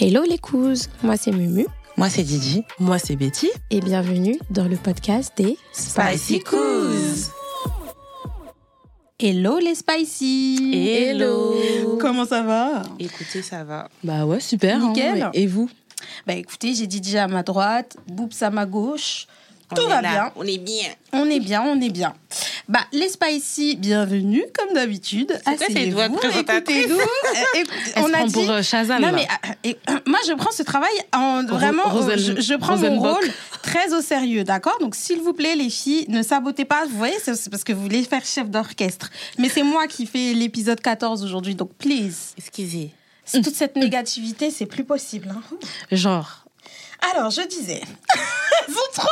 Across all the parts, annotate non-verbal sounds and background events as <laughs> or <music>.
Hello les cousses, moi c'est Mumu. Moi c'est Didi. Moi c'est Betty. Et bienvenue dans le podcast des Spicy Coos. Hello les Spicy. Hello. Comment ça va? Écoutez, ça va. Bah ouais, super. hein, Nickel. Et vous? Bah écoutez, j'ai Didi à ma droite, Boops à ma gauche. Tout va là. bien. On est bien. On est bien, on est bien. Bah, les Spicy, bienvenue, comme d'habitude. Asseyez-vous, écoutez-nous. <laughs> Euh, on a prend dit... pour euh, Shazam. Non là. mais euh, et, euh, moi je prends ce travail en vraiment Rosen- je, je prends mon rôle très au sérieux d'accord? Donc s'il vous plaît les filles ne sabotez pas vous voyez c'est parce que vous voulez faire chef d'orchestre mais c'est moi qui fais l'épisode 14 aujourd'hui donc please Excusez. toute cette négativité c'est plus possible hein. Genre. alors je disais <laughs> ils ont trop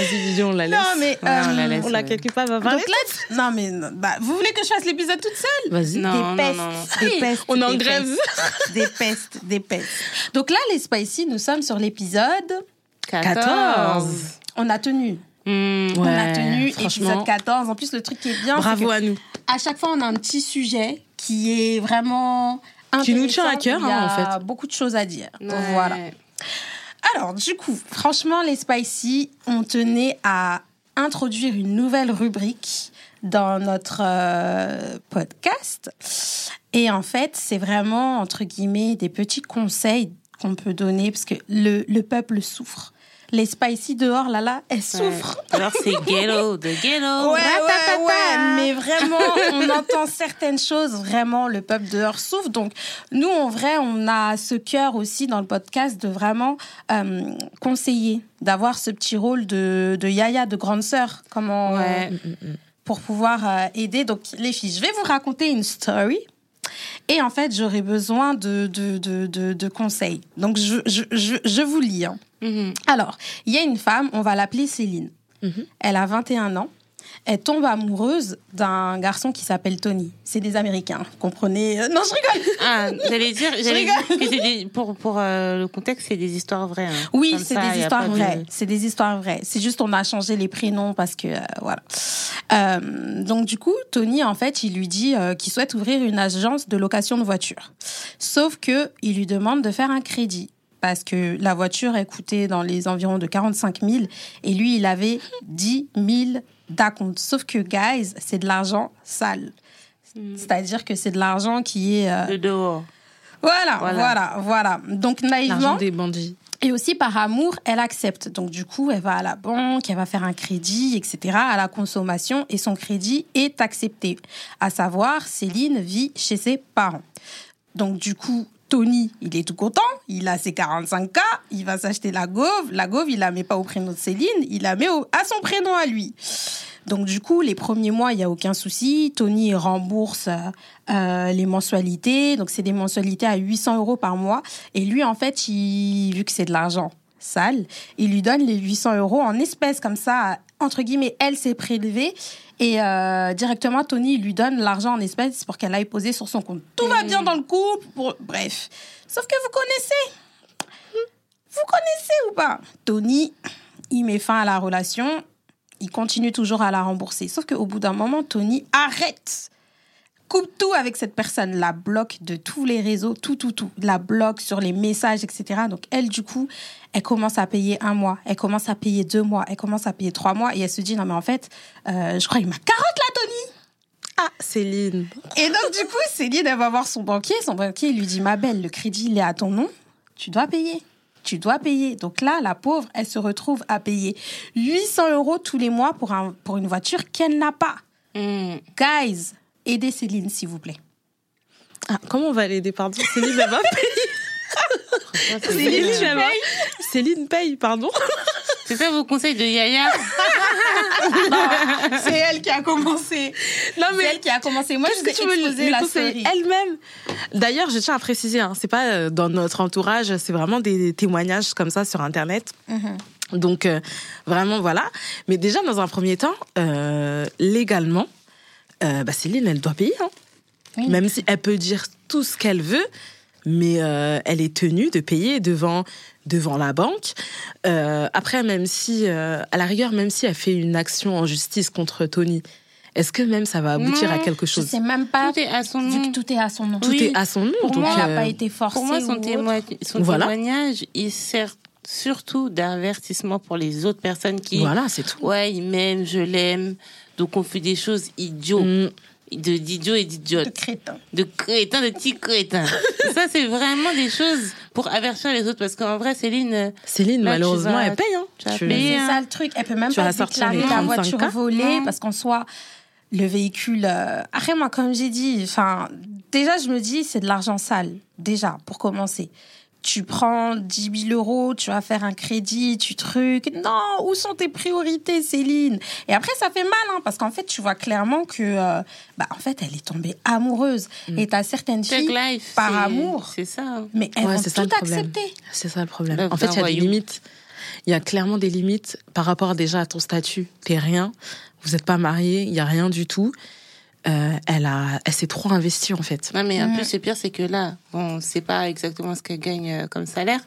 Vas-y, on la laisse. non mais Ouais, on la euh, laisse. On la quelque part, va donc là non mais non, bah, vous voulez que je fasse l'épisode toute seule? Vas-y. Non, des pestes, non, non. des pestes, On est en grève. des pestes, des pestes. Donc là, les Spicy, nous sommes sur l'épisode. 14. On a tenu. Hmm. on a tenu épisode 14. En plus, le truc qui est bien, c'est Bravo que à nous. à chaque fois, on a un petit sujet qui est vraiment. Qui nous tient à cœur, Il y hein, a en fait. beaucoup de choses à dire. Ouais. Voilà. Alors, du coup, franchement, les Spicy, on tenait à introduire une nouvelle rubrique dans notre euh, podcast. Et en fait, c'est vraiment, entre guillemets, des petits conseils qu'on peut donner parce que le, le peuple souffre. Les Spicy dehors, là, là, elles souffrent. Ouais. Alors c'est ghetto, de ghetto. Ouais, ouais, ouais, mais vraiment, on <laughs> entend certaines choses, vraiment, le peuple dehors souffre. Donc, nous, en vrai, on a ce cœur aussi dans le podcast de vraiment euh, conseiller, d'avoir ce petit rôle de, de yaya, de grande sœur, comment, Ouais. pour pouvoir euh, aider. Donc, les filles, je vais vous raconter une story. Et en fait, j'aurais besoin de, de, de, de, conseils. Donc, je, je, je, je vous lis. hein. Mhm. Alors, il y a une femme, on va l'appeler Céline. Mhm. Elle a 21 ans. Elle tombe amoureuse d'un garçon qui s'appelle Tony. C'est des Américains, comprenez? Euh, Non, je rigole. Ah, j'allais dire, j'allais rigole. dire que c'est des, pour, pour euh, le contexte, c'est des histoires vraies. hein. Oui, c'est des histoires vraies. C'est des histoires vraies. C'est juste on a changé les prénoms parce que euh, voilà. Donc du coup, Tony en fait, il lui dit qu'il souhaite ouvrir une agence de location de voitures. Sauf que il lui demande de faire un crédit parce que la voiture est coûtée dans les environs de 45 000 et lui, il avait 10 000 d'acompte. Sauf que guys, c'est de l'argent sale. C'est-à-dire que c'est de l'argent qui est euh, De dehors. voilà, Voilà. voilà, voilà. Donc L'argent naïvement, des bandits. et aussi par amour, elle accepte. Donc du coup, elle va à la banque, elle va faire un crédit, etc. à la consommation et son crédit est accepté. À savoir, Céline vit chez ses parents. Donc du coup, Tony, il est tout content, il a ses 45K, il va s'acheter la gauve. La gauve, il la met pas au prénom de Céline, il la met au- à son prénom à lui. Donc du coup, les premiers mois, il n'y a aucun souci. Tony rembourse euh, euh, les mensualités. Donc c'est des mensualités à 800 euros par mois. Et lui, en fait, il, vu que c'est de l'argent sale, il lui donne les 800 euros en espèces comme ça, entre guillemets, elle s'est prélevée. Et euh, directement, Tony lui donne l'argent en espèces pour qu'elle aille poser sur son compte. Tout va bien dans le couple. pour- Bref. Sauf que vous connaissez. Vous connaissez ou pas? Tony, il met fin à la relation. Il continue toujours à la rembourser. Sauf qu'au bout d'un moment, Tony arrête. Coupe tout avec cette personne. La bloque de tous les réseaux, tout, tout, tout. La bloque sur les messages, etc. Donc, elle, du coup, elle commence à payer un mois. Elle commence à payer deux mois. Elle commence à payer trois mois. Et elle se dit, non, mais en fait, euh, je crois qu'il m'a carotte là, Tony. Ah, Céline. Et donc, du coup, Céline, elle va voir son banquier. Son banquier lui dit Ma belle, le crédit, il est à ton nom. Tu dois payer. Tu dois payer. Donc là, la pauvre, elle se retrouve à payer 800 euros tous les mois pour, un, pour une voiture qu'elle n'a pas. Hmm. Guys, aidez Céline, s'il vous plaît. Ah, comment on va l'aider, pardon? Céline, elle va Franchement, c'est Céline, bien. tu vas- Céline paye, pardon. C'est ça vos conseils de Yaya <laughs> C'est elle qui a commencé. Non, C'est elle qui a commencé. Moi, je veux exposer lui la série. elle-même? D'ailleurs, je tiens à préciser, hein, c'est pas euh, dans notre entourage, c'est vraiment des témoignages comme ça sur Internet. Mhm. Donc euh, vraiment voilà. Mais déjà dans un premier temps, euh, légalement, euh, bah, Céline elle doit payer. hein. Oui. Même si elle peut dire tout ce qu'elle veut, mais euh, elle est tenue de payer devant devant la banque. Euh, après même si euh, à la rigueur même si elle fait une action en justice contre Tony, est-ce que même ça va aboutir Non, à quelque Je chose sais même pas, Tout est à son vu nom. que tout est à son nom. Tout Oui. est à son nom. Pour donc, moi, il n'a pas été forcé. Pour moi, son, Voilà. témoignage, il sert surtout d'avertissement pour les autres personnes qui, voilà, c'est tout. ouais, il m'aime, je l'aime, donc on fait des choses idiots, Mm. de d'idiots et De d'idiotes, crétin. de crétins, de petits crétins. <laughs> Ça, c'est vraiment des choses pour avertir les autres, parce qu'en vrai, Céline, euh, Céline, Là, tu malheureusement, vas- elle paye. Hein. C'est hein. ça le truc. Elle peut même Tu pas déclarer la 35 voiture volée Non. parce qu'en soit le véhicule. euh, Après, moi, comme j'ai dit, enfin, déjà, je me dis, c'est de l'argent sale. Déjà, pour commencer. Tu prends 10 000 euros, tu vas faire un crédit, tu trucs. Non, où sont tes priorités, Céline? Et après, ça fait mal, hein, parce qu'en fait, tu vois clairement que, euh, bah, en fait, elle est tombée amoureuse. Et t'as certaines Tug filles, Life, par amour. c'est ça. hein. mais elles Ouais, vont c'est ça tout le problème. accepter. C'est ça le problème. En fait, il y a des limites. Il y a clairement des limites par rapport déjà à ton statut. T'es rien. Vous n'êtes pas mariés. Il y a rien du tout. Euh, elle a, elle s'est trop investie en fait. Non, mais en Mm. plus, le pire, c'est que là, bon, c'est pas exactement ce qu'elle gagne euh, comme salaire.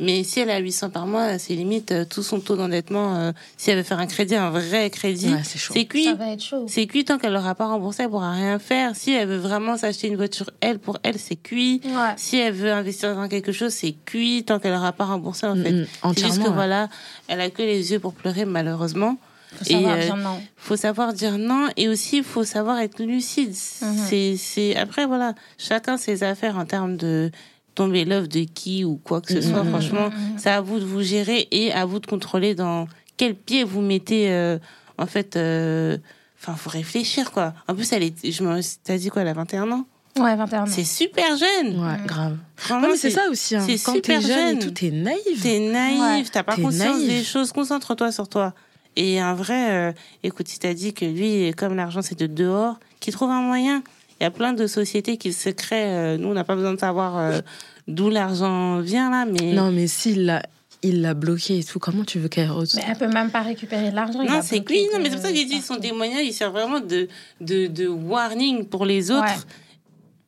Mais si elle a 800 par mois, c'est limite euh, tout son taux d'endettement. euh, si elle veut faire un crédit, un vrai crédit, Ouais, c'est chaud. c'est cuit. Ça va être chaud. C'est cuit tant qu'elle l'aura pas remboursé, elle pourra rien faire. Si elle veut vraiment s'acheter une voiture, elle, pour elle, c'est cuit. Ouais. Si elle veut investir dans quelque chose, c'est cuit tant qu'elle l'aura pas remboursé, en fait. Mm, mm, C'est juste que ouais. voilà, elle a que les yeux pour pleurer, malheureusement. Faut savoir Et, euh, dire non. faut savoir dire non et aussi il faut savoir être lucide. Mhm. C'est c'est après voilà, chacun ses affaires en termes de tomber love de qui ou quoi que ce soit. Mhm. Franchement, c'est à vous de vous gérer et à vous de contrôler dans quel pied vous mettez. euh, en fait, euh, enfin, faut réfléchir quoi. En plus, elle est, je me, t'as dit quoi, elle a 21 ans? Ouais, 21 ans. C'est super jeune. Ouais, grave. Vraiment, Ouais, mais c'est ça aussi. Hein. c'est Quand t'es super jeune jeune. et tout, t'es naïve. T'es naïf, Ouais. t'as pas T'es conscience naïf. des choses. Concentre-toi sur toi. Et un vrai, euh, écoute, si t'as dit que lui, comme l'argent c'est de dehors, qu'il trouve un moyen. Il y a plein de sociétés qui se créent. euh, nous, on n'a pas besoin de savoir euh, d'où l'argent vient là, mais Non, mais s'il l'a, il l'a bloqué et tout, comment tu veux qu'elle re- Mais elle peut même pas récupérer de l'argent. non, a c'est oui, non, mais c'est pour ça que j'ai dit son témoignage, il sert vraiment de de, de warning pour les autres, Ouais.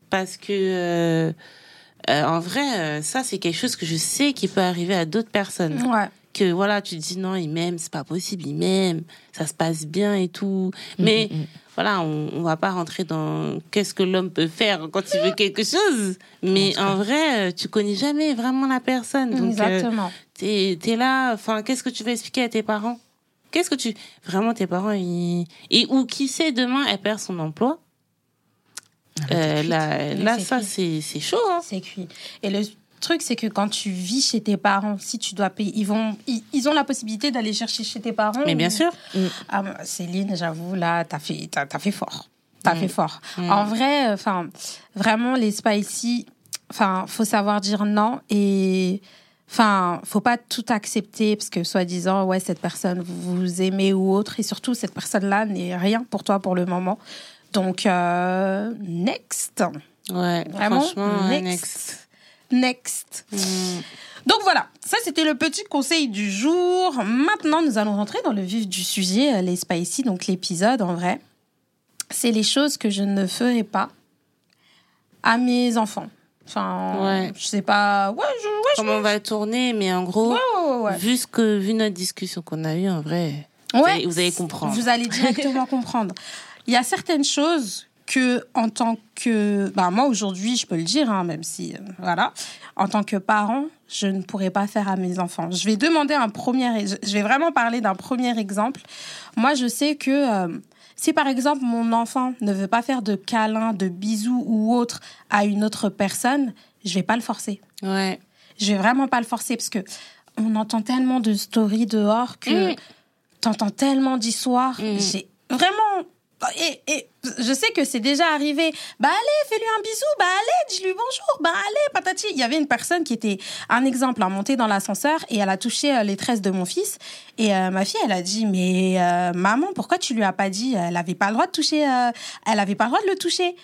parce que euh, euh, en vrai, ça c'est quelque chose que je sais qui peut arriver à d'autres personnes. Ouais. Que voilà, tu te dis non, il m'aime, c'est pas possible, il m'aime, ça se passe bien et tout. Mais Mm, mm, mm. voilà, on, on va pas rentrer dans qu'est-ce que l'homme peut faire quand il veut quelque chose. Mais En vrai, euh, tu connais jamais vraiment la personne. Donc, euh, Exactement. t'es es là, enfin, qu'est-ce que tu vas expliquer à tes parents? Qu'est-ce que tu. Vraiment, tes parents, ils. Et ou qui sait, demain, elle perd son emploi? Ah, Euh, là, là ça, c'est chaud. Hein. C'est cuit. Et le truc, c'est que quand tu vis chez tes parents, si tu dois payer, ils, vont, ils, ils ont la possibilité d'aller chercher chez tes parents. Mais bien ou- sûr. Ah, Céline, j'avoue, là, t'as fait, t'as, t'as fait fort. T'as Mm. fait fort. Mm. En vrai, enfin, vraiment, les spicy, enfin, faut savoir dire non et. Enfin, faut pas tout accepter parce que soi-disant, ouais, cette personne vous, vous aimez ou autre, et surtout cette personne-là n'est rien pour toi pour le moment. Donc, euh, next, Ouais, Vraiment, franchement, next. Next. Mm. Donc voilà, ça c'était le petit conseil du jour. Maintenant, nous allons rentrer dans le vif du sujet, euh, les spicy, donc l'épisode en vrai. C'est les choses que je ne ferai pas à mes enfants. Enfin, Ouais. je sais pas. Ouais, je, ouais, je- Comment on va tourner, mais en gros, ouais, ouais, ouais. vu, ce que, vu notre discussion qu'on a eue, en vrai, vous, Ouais, allez, vous allez comprendre. Vous allez directement <laughs> comprendre. Il y a certaines choses que, en tant que, bah moi aujourd'hui, je peux le dire, hein, même si, euh, voilà, en tant que parent, je ne pourrais pas faire à mes enfants. Je vais demander un premier, je vais vraiment parler d'un premier exemple. Moi, je sais que euh, si par exemple mon enfant ne veut pas faire de câlins, de bisous ou autre à une autre personne, je vais pas le forcer. Ouais. Je vais vraiment pas le forcer parce que on entend tellement de stories dehors que Mm. t'entends tellement d'histoires. Mm. J'ai vraiment. Et, et je sais que c'est déjà arrivé. Bah allez, fais-lui un bisou. Bah allez, dis-lui bonjour. Bah allez, patati. Il y avait une personne qui était un exemple, hein, montée dans l'ascenseur et elle a touché euh, les tresses de mon fils. Et euh, ma fille, elle a dit mais euh, maman, pourquoi tu lui as pas dit? Elle avait pas le droit de toucher. euh, elle avait pas le droit de le toucher.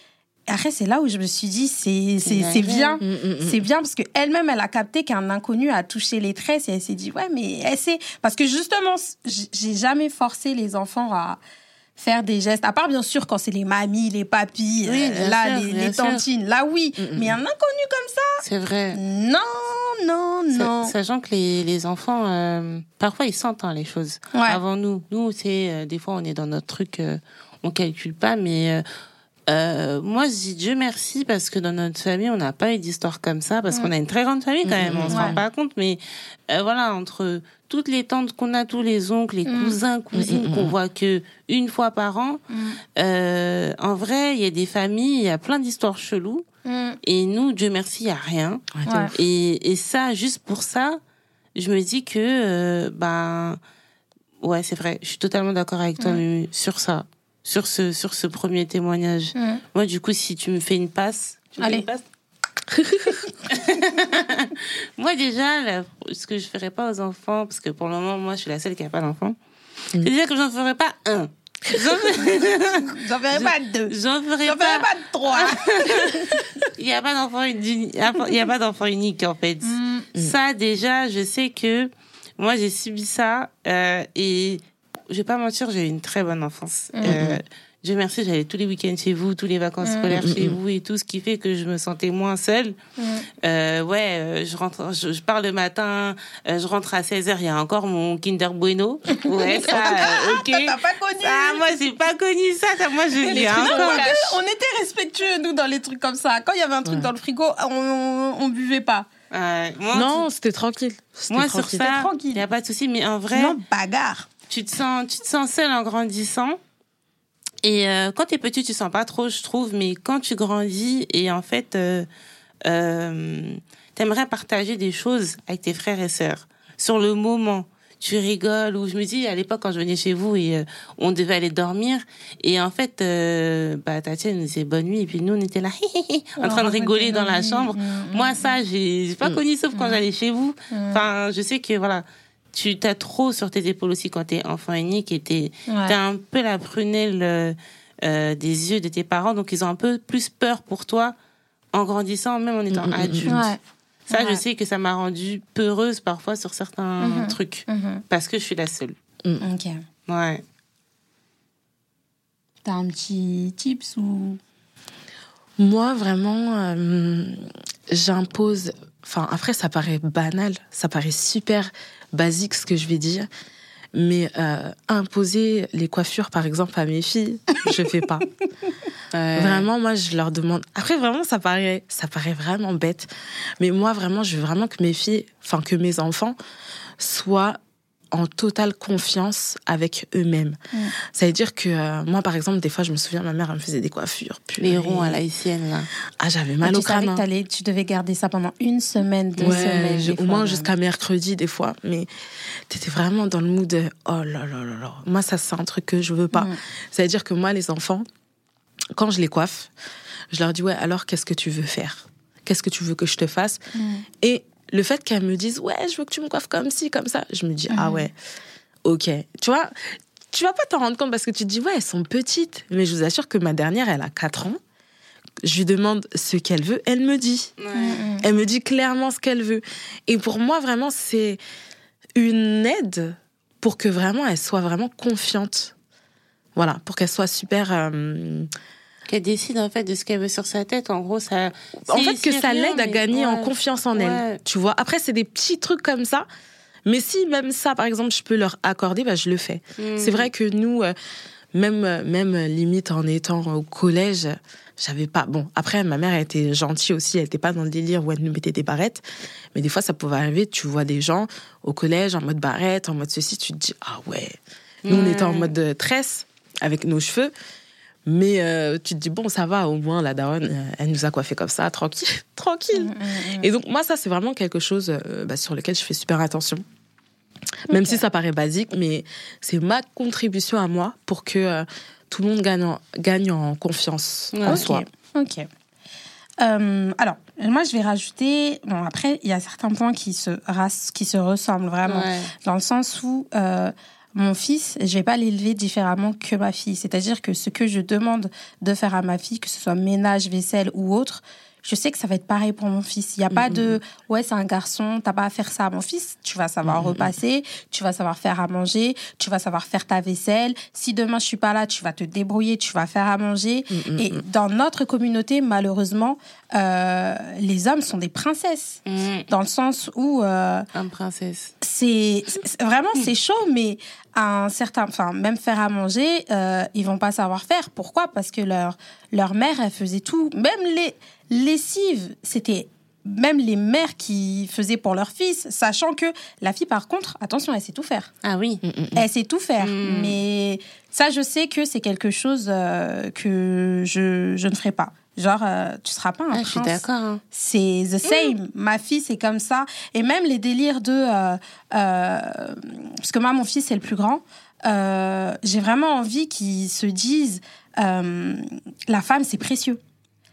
Et après, c'est là où je me suis dit c'est c'est c'est bien. Mm, mm, mm. C'est bien parce que elle-même, elle a capté qu'un inconnu a touché les tresses et elle s'est dit ouais, mais elle sait parce que justement, j'ai jamais forcé les enfants à faire des gestes. À part bien sûr quand c'est les mamies, les papis, Oui, euh, là sûr, les, les sûr. tantines, là oui. Mm, mm. Mais un inconnu comme ça, C'est vrai. non, non, non. Sachant que les, les enfants, euh, parfois, ils sentent hein, les choses Ouais. avant nous. Nous, c'est euh, des fois, on est dans notre truc, euh, on calcule pas, mais euh, moi, je dis Dieu merci parce que dans notre famille, on n'a pas eu d'histoire comme ça, parce qu'on a une très grande famille quand même, on se rend pas compte, mais euh, voilà, entre toutes les tantes qu'on a, tous les oncles, les Mm. cousins, cousines qu'on voit que une fois par an, euh, en vrai, il y a des familles, il y a plein d'histoires cheloues, Mm. et nous, Dieu merci, il y a rien. Ouais. Et, et ça, juste pour ça, je me dis que, euh, ben, ouais, c'est vrai, je suis totalement d'accord avec toi Mumu, sur ça, sur ce, sur ce premier témoignage. Mm. Moi, du coup, si tu me fais une passe, tu me fais Allez. une passe <laughs> moi déjà, là, ce que je ferais pas aux enfants, parce que pour le moment, moi, je suis la seule qui a pas d'enfant. C'est déjà que j'en ferais pas un. J'en <laughs> ferai pas deux. <laughs> j'en ferais J'en pas. ferai pas trois. Il n'y a pas d'enfant uni- il y a pas d'enfant unique en fait. Mm. Ça déjà, je sais que moi j'ai subi ça euh, et je vais pas mentir, j'ai eu une très bonne enfance. Mm. Euh, Dieu merci, j'allais tous les week-ends chez vous, tous les vacances Mm. scolaires chez vous et tout, ce qui fait que je me sentais moins seule. Mm. Euh, ouais, euh, je rentre, je, je pars le matin, euh, je rentre à 16h, il y a encore mon Kinder Bueno. <laughs> Ouais, ça, euh, ok. T'as pas connu. Ah, moi, j'ai pas connu ça, ça moi, je l'ai un Non, peu. quoique, on était respectueux, nous, dans les trucs comme ça. Quand il y avait un truc Ouais. dans le frigo, on, on, on buvait pas. Moi, Non, c'était tranquille. Moi sur ça, tranquille. il y a pas de souci, mais en vrai, Non, bagarre. Tu te sens, tu te sens seule en grandissant. Et euh, quand t'es petit, tu sens pas trop, je trouve, mais quand tu grandis et en fait, euh, euh, t'aimerais partager des choses avec tes frères et sœurs sur le moment. Tu rigoles ou je me dis à l'époque quand je venais chez vous et euh, on devait aller dormir et en fait euh, bah Tatiana nous disait bonne nuit et puis nous on était là en train de rigoler dans la chambre. Moi ça j'ai j'ai pas connu sauf quand j'allais chez vous. Enfin je sais que voilà tu t'as trop sur tes épaules aussi quand t'es enfant unique et t'es Ouais. t'as un peu la prunelle euh, euh, des yeux de tes parents, donc ils ont un peu plus peur pour toi en grandissant, même en étant Mm, mm, mm, adulte. Ouais. Ça, je sais que ça m'a rendue peureuse parfois sur certains Mhm. trucs, Mhm. parce que je suis la seule. Ok. Ouais. T'as un petit tips ou? Moi, vraiment, euh, j'impose. Enfin, après, ça paraît banal, ça paraît super basique ce que je vais dire. Mais euh, imposer les coiffures, par exemple, à mes filles, je fais pas. <laughs> Vraiment, moi, je leur demande. Après, vraiment, ça paraît, ça paraît vraiment bête. Mais moi, vraiment, je veux vraiment que mes filles, enfin, que mes enfants soient en totale confiance avec eux-mêmes. Mm. Ça veut dire que euh, moi, par exemple, des fois, je me souviens, ma mère, elle me faisait des coiffures. Les ronds à la haïtienne, là. Ah, j'avais mal au crâne. savais que hein. tu devais garder ça pendant une semaine, deux Ouais, semaines. au moins jusqu'à mercredi des fois. Mais t'étais vraiment dans le mood de oh là là là là. Moi, ça, c'est un truc que je veux pas. Mm. Ça veut dire que moi, les enfants, quand je les coiffe, je leur dis ouais, alors qu'est-ce que tu veux faire? Qu'est-ce que tu veux que je te fasse? Mm. Et le fait qu'elles me disent ouais, je veux que tu me coiffes comme ci, comme ça, je me dis ah Mhm. ouais, ok. Tu vois, tu vas pas t'en rendre compte parce que tu te dis ouais, elles sont petites. Mais je vous assure que ma dernière, elle a 4 ans. Je lui demande ce qu'elle veut, elle me dit. Elle me dit clairement ce qu'elle veut. Et pour moi, vraiment, c'est une aide pour que vraiment elle soit vraiment confiante. Voilà, pour qu'elle soit super. euh, Qu'elle décide, en fait, de ce qu'elle veut sur sa tête. En gros, ça. En fait, que ça l'aide à gagner en confiance en Ouais. elle. Tu vois, après, c'est des petits trucs comme ça. Mais si même ça, par exemple, je peux leur accorder, bah, je le fais. Mm. C'est vrai que nous, euh, même, euh, même euh, limite en étant au collège, j'avais pas. Bon, après, ma mère elle était gentille aussi, elle était pas dans le délire où elle nous mettait des barrettes. Mais des fois, ça pouvait arriver, tu vois des gens au collège en mode barrette, en mode ceci, tu te dis, ah ouais. Nous, on était en mode euh, tresse avec nos cheveux. Mais euh, tu te dis, bon, ça va, au moins, la daronne, euh, elle nous a coiffé comme ça, tranquille. <laughs> tranquille. mm, mm, mm. Et donc, moi, ça, c'est vraiment quelque chose euh, bah, sur lequel je fais super attention. Même si ça paraît basique, mais c'est ma contribution à moi pour que euh, tout le monde gagne en, gagne en confiance en soi. Ok. Euh, alors, moi, je vais rajouter. Bon, après, il y a certains points qui se, qui se ressemblent vraiment. Ouais. Dans le sens où euh, mon fils, je vais pas l'élever différemment que ma fille. C'est-à-dire que ce que je demande de faire à ma fille, que ce soit ménage, vaisselle ou autre, je sais que ça va être pareil pour mon fils. Il n'y a pas de ouais, c'est un garçon, t'as pas à faire ça. Mon fils, tu vas savoir repasser, tu vas savoir faire à manger, tu vas savoir faire ta vaisselle. Si demain je suis pas là, tu vas te débrouiller, tu vas faire à manger. Mm, Et dans notre communauté, malheureusement, euh, les hommes sont des princesses. Mm. Dans le sens où euh, Une princesse. c'est vraiment c'est chaud, mais à un certain, enfin même faire à manger, euh, ils vont pas savoir faire. Pourquoi? Parce que leur leur mère, elle faisait tout. Même les lessives, c'était même les mères qui faisaient pour leur fils, sachant que la fille, par contre, attention, elle sait tout faire. Ah oui. Mm, mm, mm. Elle sait tout faire. Mais ça, je sais que c'est quelque chose euh, que je, je ne ferai pas. Genre, euh, tu seras pas un Ah, je suis d'accord. hein. C'est the same. Ma fille, c'est comme ça. Et même les délires de... euh, euh, parce que moi, mon fils, c'est le plus grand. Euh, J'ai vraiment envie qu'ils se disent... euh, la femme, c'est précieux.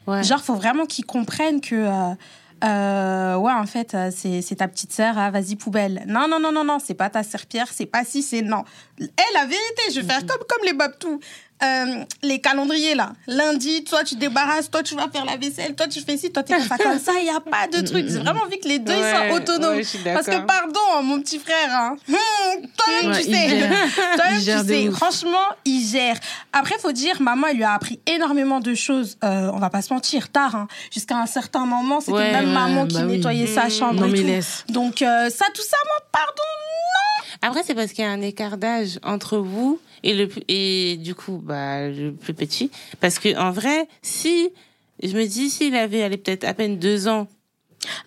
Ouais. Genre, faut vraiment qu'ils comprennent que... euh, euh, ouais, en fait, euh, c'est c'est ta petite sœur, ah, vas-y, poubelle. Non, non, non, non, non, c'est pas ta serpillère, c'est pas si, c'est non. Eh, la vérité, je vais faire comme, comme les babtous. Euh, les calendriers, là. Lundi, toi, tu débarrasses, toi, tu vas faire la vaisselle, toi, tu fais ci, toi, tu fais ça. Comme ça, il n'y a pas de truc. J'ai vraiment envie que les deux, Ouais, soient autonomes. ouais, Parce que, pardon, mon petit frère, hein, hum, toi-même, Ouais, tu sais. <laughs> Toi-même, Il tu sais. ouf. Franchement, il gère. Après, faut dire, maman, elle lui a appris énormément de choses. Euh, on va pas se mentir, tard. hein. Jusqu'à un certain moment, c'était même maman qui bah oui. nettoyait sa chambre Non, et tout. laisse. Donc, euh, ça, tout ça, moi, pardon. Après, c'est parce qu'il y a un écart d'âge entre vous et le et du coup, bah, le plus petit. Parce que en vrai, si je me dis s'il avait allé peut-être à peine deux ans.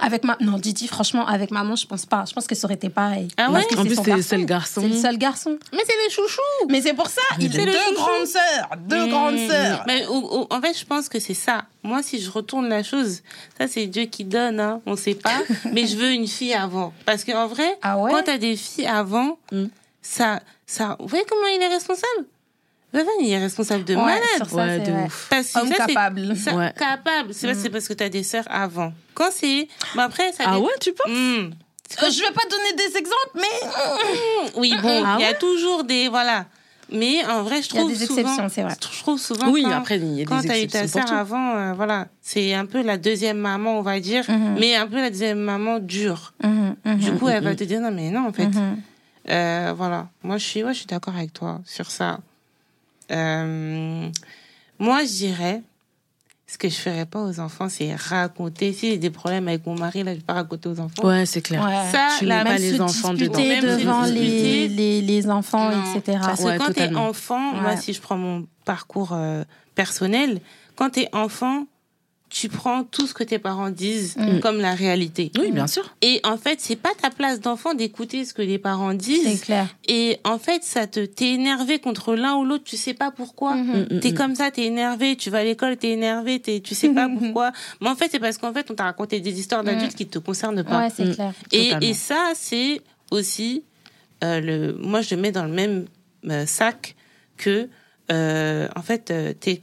Avec ma... Non, Didi, franchement, avec maman, je pense pas. Je pense que ça aurait été pareil. Ah Parce ouais En plus, c'est le garçon. C'est le seul garçon. Mais c'est les chouchous. Mais c'est pour ça, il a deux chouchou. grandes sœurs. Deux Mmh. grandes sœurs. Mais en fait, je pense que c'est ça. Moi, si je retourne la chose, ça c'est Dieu qui donne, hein, on sait pas. <laughs> mais je veux une fille avant, parce qu'en vrai, Ah ouais quand t'as des filles avant, Mm. ça, ça, vous voyez comment il est responsable? Il est responsable de Ouais, malade. ça, Ouais, de vrai. ouf. Parce que Homme ça, capable. ça- Ouais. capable. C'est pas c'est parce que t'as des sœurs avant. Quand c'est, mais après ça. Ah ouais, tu penses Mm. Euh, Je vais pas donner des exemples, mais Oui, bon, Ah il y a toujours des voilà. Mais en vrai, je il y a trouve des souvent, exceptions, c'est vrai. je trouve souvent Oui, quand- après, il y a quand des t'as eu ta exceptions sœur avant, euh, voilà, c'est un peu la deuxième maman, on va dire, Mhm. mais un peu la deuxième maman dure. Mhm, mhm, Du coup, elle va te dire non, mais non, en fait. Euh, voilà. Moi, je suis, ouais, je suis d'accord avec toi sur ça. Euh, moi, je dirais, ce que je ferais pas aux enfants, c'est raconter. Si j'ai des problèmes avec mon mari, là, je vais pas raconter aux enfants. Ouais, c'est clair. Ouais. Ça, Tu la mets pas Même les enfants dedans. Même devant les, les, les enfants, Non. etc. Parce que quand t'es enfant, moi, si je prends mon parcours euh, personnel, quand t'es enfant, tu prends tout ce que tes parents disent Mm. comme la réalité. Oui, bien sûr. Et en fait, c'est pas ta place d'enfant d'écouter ce que les parents C'est disent. clair. Et en fait, ça te t'es énervé contre l'un ou l'autre, tu sais pas pourquoi. Mhm. Mm, T'es mm, comme ça, t'es énervé, tu vas à l'école, t'es énervé, t'es, tu sais pas pourquoi. Mais en fait, c'est parce qu'en fait, on t'a raconté des histoires d'adultes qui te concernent pas. Ouais, c'est Mm. clair. Et, et ça, c'est aussi euh, le. Moi, je le mets dans le même euh, sac que, euh, en fait, euh, t'es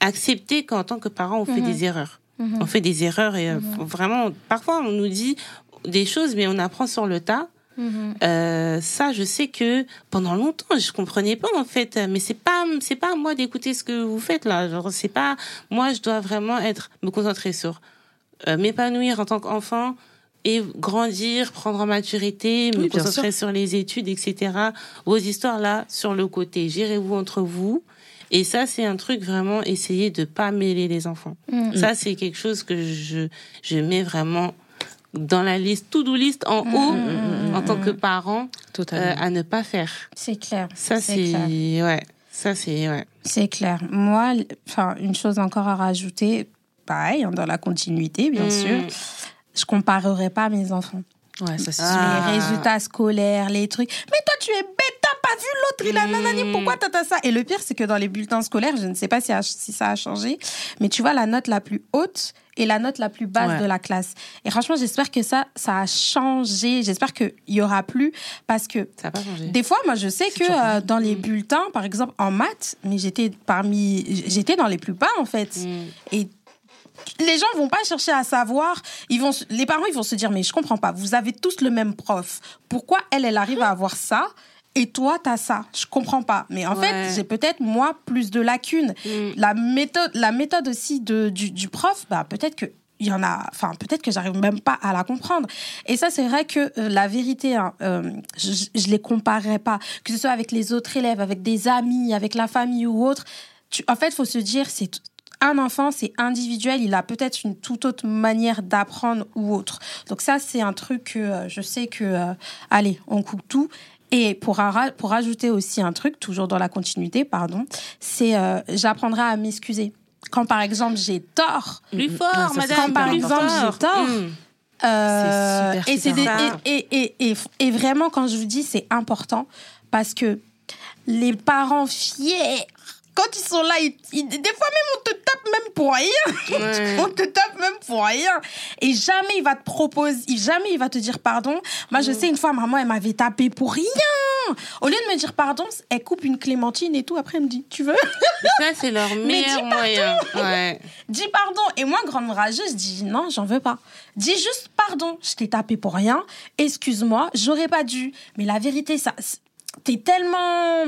accepté qu'en tant que parent, on fait Mhm. des erreurs. Mhm. On fait des erreurs et euh, vraiment, parfois, on nous dit des choses, mais on apprend sur le tas. Mhm. Euh, ça, je sais que pendant longtemps, je comprenais pas en fait. Mais c'est pas, c'est pas à moi d'écouter ce que vous faites là. Genre, c'est pas moi. Je dois vraiment être me concentrer sur euh, m'épanouir en tant qu'enfant et grandir, prendre en maturité, me Oui, concentrer sur les études, etc. Vos histoires là, sur le côté, gérez-vous entre vous. Et ça, c'est un truc vraiment essayer de pas mêler les enfants. Mhm. Ça, c'est quelque chose que je je mets vraiment dans la liste, to-do list en haut Mhm. en tant que parent euh, à ne pas faire. C'est clair. Ça C'est ouais, ça c'est ouais. C'est clair. Moi, enfin, une chose encore à rajouter, pareil, hein, dans la continuité, bien Mm. sûr, je comparerai pas mes enfants. Ouais, ça c'est Ah. Les résultats scolaires, les trucs. Mais toi, tu es bête, pas vu l'autre, il a nanani, pourquoi t'as t'as ça? Et le pire, c'est que dans les bulletins scolaires, je ne sais pas si, a- si ça a changé, mais tu vois la note la plus haute et la note la plus basse Ouais. de la classe. Et franchement, j'espère que ça, ça a changé. J'espère qu'il y aura plus parce que Ça n'a pas changé. des fois, moi, je sais que euh, dans les bulletins, par exemple en maths, mais j'étais parmi, j'étais dans les plus bas en fait. Mm. Et les gens vont pas chercher à savoir. Ils vont, les parents, ils vont se dire, mais je comprends pas. Vous avez tous le même prof. Pourquoi elle, elle arrive à avoir ça? Et toi, t'as ça Je comprends pas. Mais en Ouais. fait, j'ai peut-être moi plus de lacunes. Mm. La méthode, la méthode aussi de, du, du prof, bah peut-être que il y en a, enfin peut-être que j'arrive même pas à la comprendre. Et ça, c'est vrai que euh, la vérité, hein, euh, je, je les comparerai pas, que ce soit avec les autres élèves, avec des amis, avec la famille ou autre. Tu, en fait, faut se dire, c'est un enfant, c'est individuel, il a peut-être une toute autre manière d'apprendre ou autre. Donc ça, c'est un truc que euh, je sais que, allez, on coupe tout. Et pour, pour ajouter aussi un truc, toujours dans la continuité, pardon, c'est euh, j'apprendrai à m'excuser. Quand par exemple j'ai tort, Plus Mm, fort, mm, c'est madame, Quand par plus exemple, fort. j'ai tort, Mm. euh, super, et, super des- important. et, et, et, et, et vraiment, quand je vous dis, c'est important parce que les parents fiers, quand ils sont là, ils- ils- des fois même on te tape même pour rien. Ouais. <laughs> On te tape même pour rien. Et jamais il va te proposer, jamais il va te dire pardon. Moi, Mm. je sais, une fois, maman, elle m'avait tapé pour rien. Au lieu de me dire pardon, elle coupe une clémentine et tout. Après, elle me dit, tu veux? Ça, c'est leur <laughs> meilleur moyen. Ouais. <laughs> Dis pardon. Et moi, grande rageuse, je dis non, j'en veux pas. Dis juste pardon. Je t'ai tapé pour rien. Excuse-moi, j'aurais pas dû. Mais la vérité, ça, t'es tellement.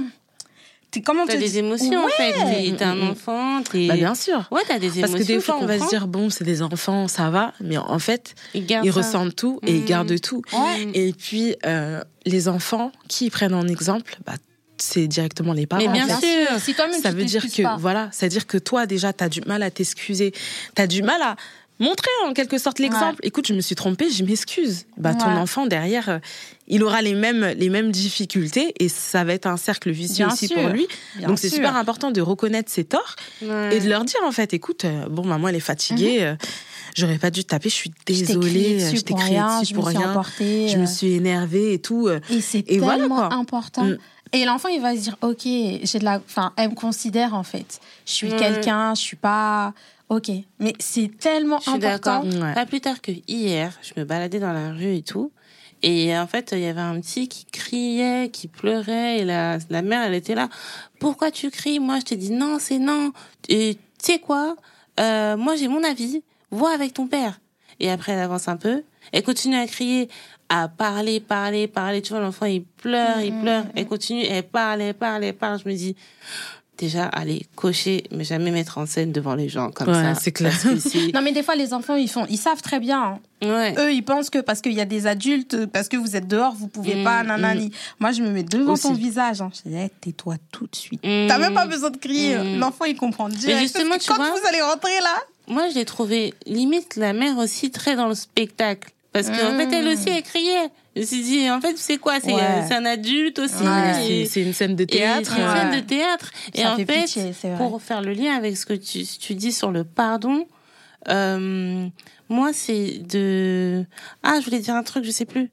T'es comment T'as des dire émotions, en fait. T'es- un Mm, mm. enfant, t'es... Bah, bien sûr. Ouais, t'as des émotions. Parce que des fois, on va se dire, bon, c'est des enfants, ça va. Mais en fait, ils, ressentent tout et ils Mhm. gardent tout. Ouais. Et puis, euh, les enfants, qui ils prennent en exemple bah, C'est directement les parents. Mais bien en fait. sûr. Si toi-même Ça veut dire que, pas. voilà, c'est-à-dire que toi, déjà, tu as du mal à t'excuser. Tu as du mal à montrer en quelque sorte l'exemple. Écoute, je me suis trompée, je m'excuse. Bah, ton enfant, derrière, euh, il aura les mêmes, les mêmes difficultés et ça va être un cercle vicieux Bien aussi sûr. pour lui. Bien Donc, c'est super important de reconnaître ses torts Ouais. et de leur dire, en fait, écoute, euh, bon, maman, elle est fatiguée. euh, J'aurais pas dû te taper, je suis Mhm. Désolée, je t'ai crié rien, dessus je pour me suis rien. Je me suis énervée et tout. Et c'est tellement voilà, quoi. important. Mm. Et l'enfant, il va se dire, ok, j'ai de la, enfin, elle me considère en fait. Je suis Ouais. quelqu'un, je suis pas, ok. Mais c'est tellement Je suis important. d'accord. Ouais. Pas plus tard que hier, je me baladais dans la rue et tout. Et en fait, il y avait un petit qui criait, qui pleurait. Et la, la mère, elle était là. Pourquoi tu cries? Moi, je te dis non, c'est non. Et tu sais quoi? Euh, Moi, j'ai mon avis. Vois avec ton père. Et après, elle avance un peu. Elle continue à crier, à parler, parler, parler. Tu vois, l'enfant, il pleure, il pleure. Elle continue, elle parle, elle parle, elle parle. Je me dis, déjà, allez, cocher, mais jamais mettre en scène devant les gens comme Ouais, ça. c'est clair. <laughs> Non, mais des fois, les enfants, ils font, ils savent très bien. hein. Ouais. Eux, ils pensent que parce qu'il y a des adultes, parce que vous êtes dehors, vous pouvez Mm, pas, nanani. Moi, je me mets devant Aussi. ton visage. Hein. Je dis, eh, tais-toi tout de suite. Mm. T'as même pas besoin de crier. Mm. L'enfant, il comprend direct. justement, Parce que tu quand vois- vous allez rentrer là, Moi, je l'ai trouvé limite la mère aussi très dans le spectacle. Parce qu'en Mm. fait, elle aussi, elle criait. Je me suis dit, en fait, c'est quoi? C'est Ouais. un adulte aussi. Ouais, c'est- une scène de théâtre. C'est une Ouais. scène de théâtre. Et en fait pitié, pour faire le lien avec ce que tu, tu dis sur le pardon, euh, moi, c'est de... Ah, je voulais dire un truc, je sais plus.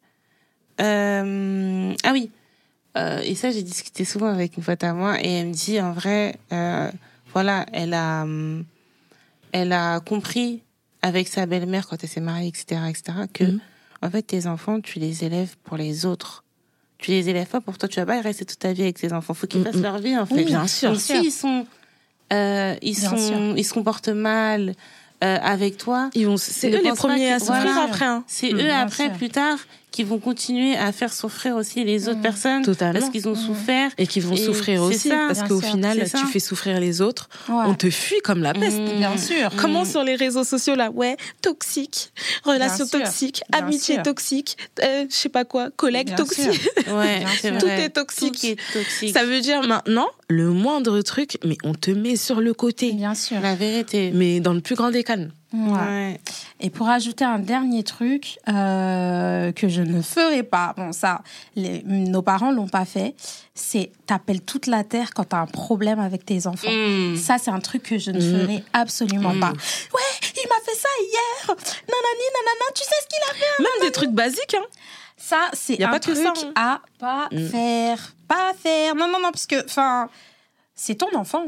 Euh, Ah oui. Euh, et ça, j'ai discuté souvent avec une pote à moi et elle me dit, en vrai, voilà, elle a, elle a compris avec sa belle-mère quand elle s'est mariée, etc., etc., que, Mhm. En fait, tes enfants, tu les élèves pour les autres. Tu les élèves pas pour toi. Tu vas pas y rester toute ta vie avec tes enfants. Faut qu'ils Mhm. fassent leur vie, en fait. Oui, bien sûr. S'ils sont, euh, ils Bien sont, sûr. ils se comportent mal euh, avec toi, Ils vont, c'est eux les premiers à souffrir voilà. après. hein. c'est Mm. eux après, sûr. plus tard, qui vont continuer à faire souffrir aussi les autres Mhm. personnes Totalement. parce qu'ils ont souffert. Et qui vont Et souffrir aussi. ça, parce qu'au final, ça. tu fais souffrir les autres. ouais. On te fuit comme la peste. Mhm. Bien sûr. Comment sur les réseaux sociaux là? Ouais, toxique, relation Bien toxique, bien amitié sûr. toxique, euh, je sais pas quoi, collègue Bien toxique. Ouais. <laughs> Tout est toxique. Tout est toxique. Ça veut dire maintenant, le moindre truc, mais on te met sur le côté. Bien sûr. La vérité. Mais dans le plus grand des calmes. Ouais. Ouais. Et pour ajouter un dernier truc euh, que je ne ferai pas, bon ça, les- nos parents l'ont pas fait, c'est t'appelles toute la terre quand t'as un problème avec tes enfants. Mm. Ça, c'est un truc que je ne Mm. ferai absolument Mm. pas. Ouais, il m'a fait ça hier. Nanani, nanana, tu sais ce qu'il a fait Même des trucs basiques, hein. Ça, c'est un pas truc ça, hein. à pas Mm. faire. Pas faire. Non, non, non, parce que, enfin, c'est ton enfant.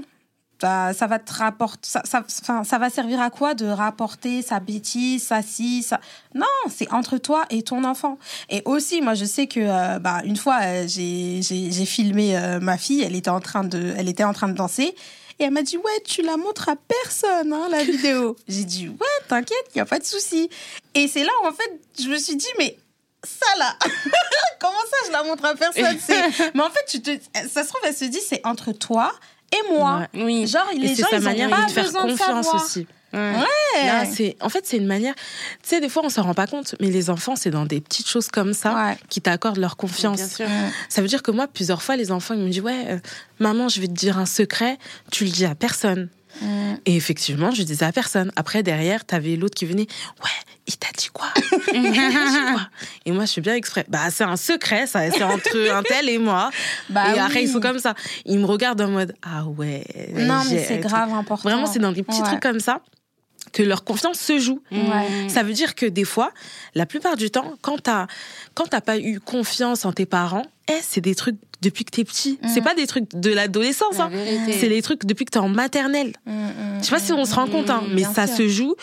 Ça, ça va te rapporter. Ça, ça, enfin, ça va servir à quoi de rapporter sa bêtise, sa ci, ça. Non, c'est entre toi et ton enfant. Et aussi, moi, je sais que, euh, bah, une fois, euh, j'ai j'ai- j'ai filmé euh, ma fille. Elle était en train de, elle était en train de danser. Et elle m'a dit, ouais, tu la montres à personne, hein, la vidéo. <laughs> J'ai dit, ouais, t'inquiète, il n'y a pas de souci. Et c'est là où, en fait, je me suis dit, mais ça là, <laughs> comment ça, je la montre à personne? <laughs> C'est... Mais en fait, tu te... ça se trouve, elle se dit, c'est entre toi et moi. Ouais. Oui. Genre, les Et c'est gens, sa ils manière ont pas de faire de confiance aussi. Ouais. Là, c'est, en fait, c'est une manière. Tu sais, des fois, on s'en rend pas compte, mais les enfants, c'est dans des petites choses comme ça Ouais. qui t'accordent leur confiance. Bien sûr. Ça veut dire que moi, plusieurs fois, les enfants, ils me disent Ouais, euh, maman, je vais te dire un secret, tu le dis à personne. Mm. Et effectivement, je disais à personne. Après, derrière, t'avais l'autre qui venait. Ouais, il t'a dit quoi? <laughs> Il t'a dit quoi? Et moi, je suis bien exprès. Bah, c'est un secret, ça. C'est entre un tel et moi. Bah et après, ils sont comme ça. Ils me regardent en mode Ah ouais. Non, mais c'est grave important. Vraiment, c'est dans des petits Ouais. trucs comme ça que leur confiance se joue. Ouais. Ça veut dire que des fois, la plupart du temps, quand t'as quand t'as pas eu confiance en tes parents, eh, c'est des trucs depuis que t'es petit. Mhm. C'est pas des trucs de l'adolescence. La Hein. C'est les trucs depuis que t'es en maternelle. Mm, mm, Je sais pas si on se rend mm, compte, hein, mm, mais ça sûr. se joue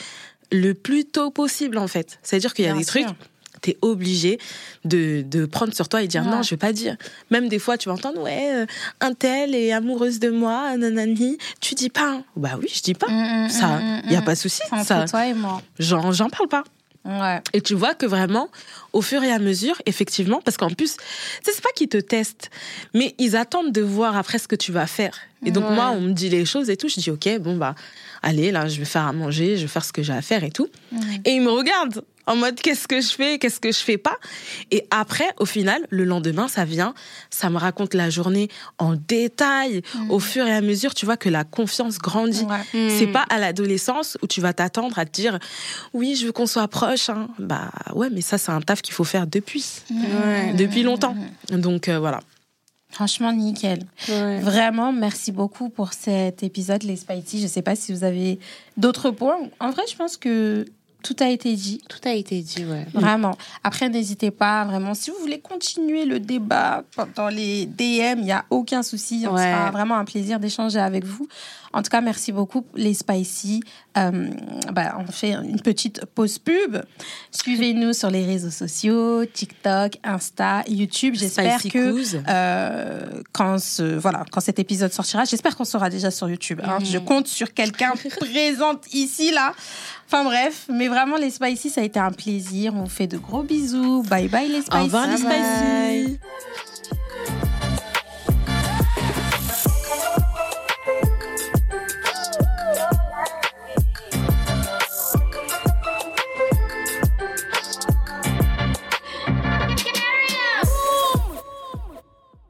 le plus tôt possible en fait. C'est-à-dire qu'il y a Bien des trucs, sûr. t'es obligé de, de prendre sur toi et dire Ouais. non, je vais pas dire. Même des fois, tu vas entendre ouais, euh, un tel est amoureuse de moi, nanani. Tu dis pas. hein. Bah oui, je dis pas. Mm, mm, Ça, mm, y a mm. pas de souci. Ça, toi et moi. j'en parle pas. Ouais. Et tu vois que vraiment, au fur et à mesure, effectivement, parce qu'en plus, c'est pas qu'ils te testent, mais ils attendent de voir après ce que tu vas faire. Et donc, Ouais. moi, on me dit les choses et tout, je dis, OK, bon, bah, allez, là, je vais faire à manger, je vais faire ce que j'ai à faire et tout. Et ils me regardent en mode, qu'est-ce que je fais, qu'est-ce que je fais pas? Et après, au final, le lendemain, ça vient, ça me raconte la journée en détail. Au fur et à mesure, tu vois que la confiance grandit. Ouais. C'est pas à l'adolescence où tu vas t'attendre à te dire oui, je veux qu'on soit proche. hein. Bah ouais, mais ça, c'est un taf qu'il faut faire depuis, Ouais. depuis longtemps. Donc euh, voilà. Franchement, nickel. Ouais. Vraiment, merci beaucoup pour cet épisode, les Spicy. Je sais pas si vous avez d'autres points. En vrai, je pense que tout a été dit. Tout a été dit, ouais. Vraiment. Après, n'hésitez pas, vraiment. Si vous voulez continuer le débat dans les DM, il n'y a aucun souci. On Ouais. sera vraiment un plaisir d'échanger avec vous. En tout cas, merci beaucoup, les Spicy. Euh, bah, on fait une petite pause pub. Suivez-nous sur les réseaux sociaux, TikTok, Insta, YouTube. J'espère que euh, quand, ce, voilà, quand cet épisode sortira, j'espère qu'on sera déjà sur YouTube. hein. Mhm. Je compte sur quelqu'un <laughs> présente ici, là. Enfin bref, mais vraiment, les Spicy, ça a été un plaisir. On vous fait de gros bisous. Bye bye, les Spicy. Au revoir les bye. Spicy.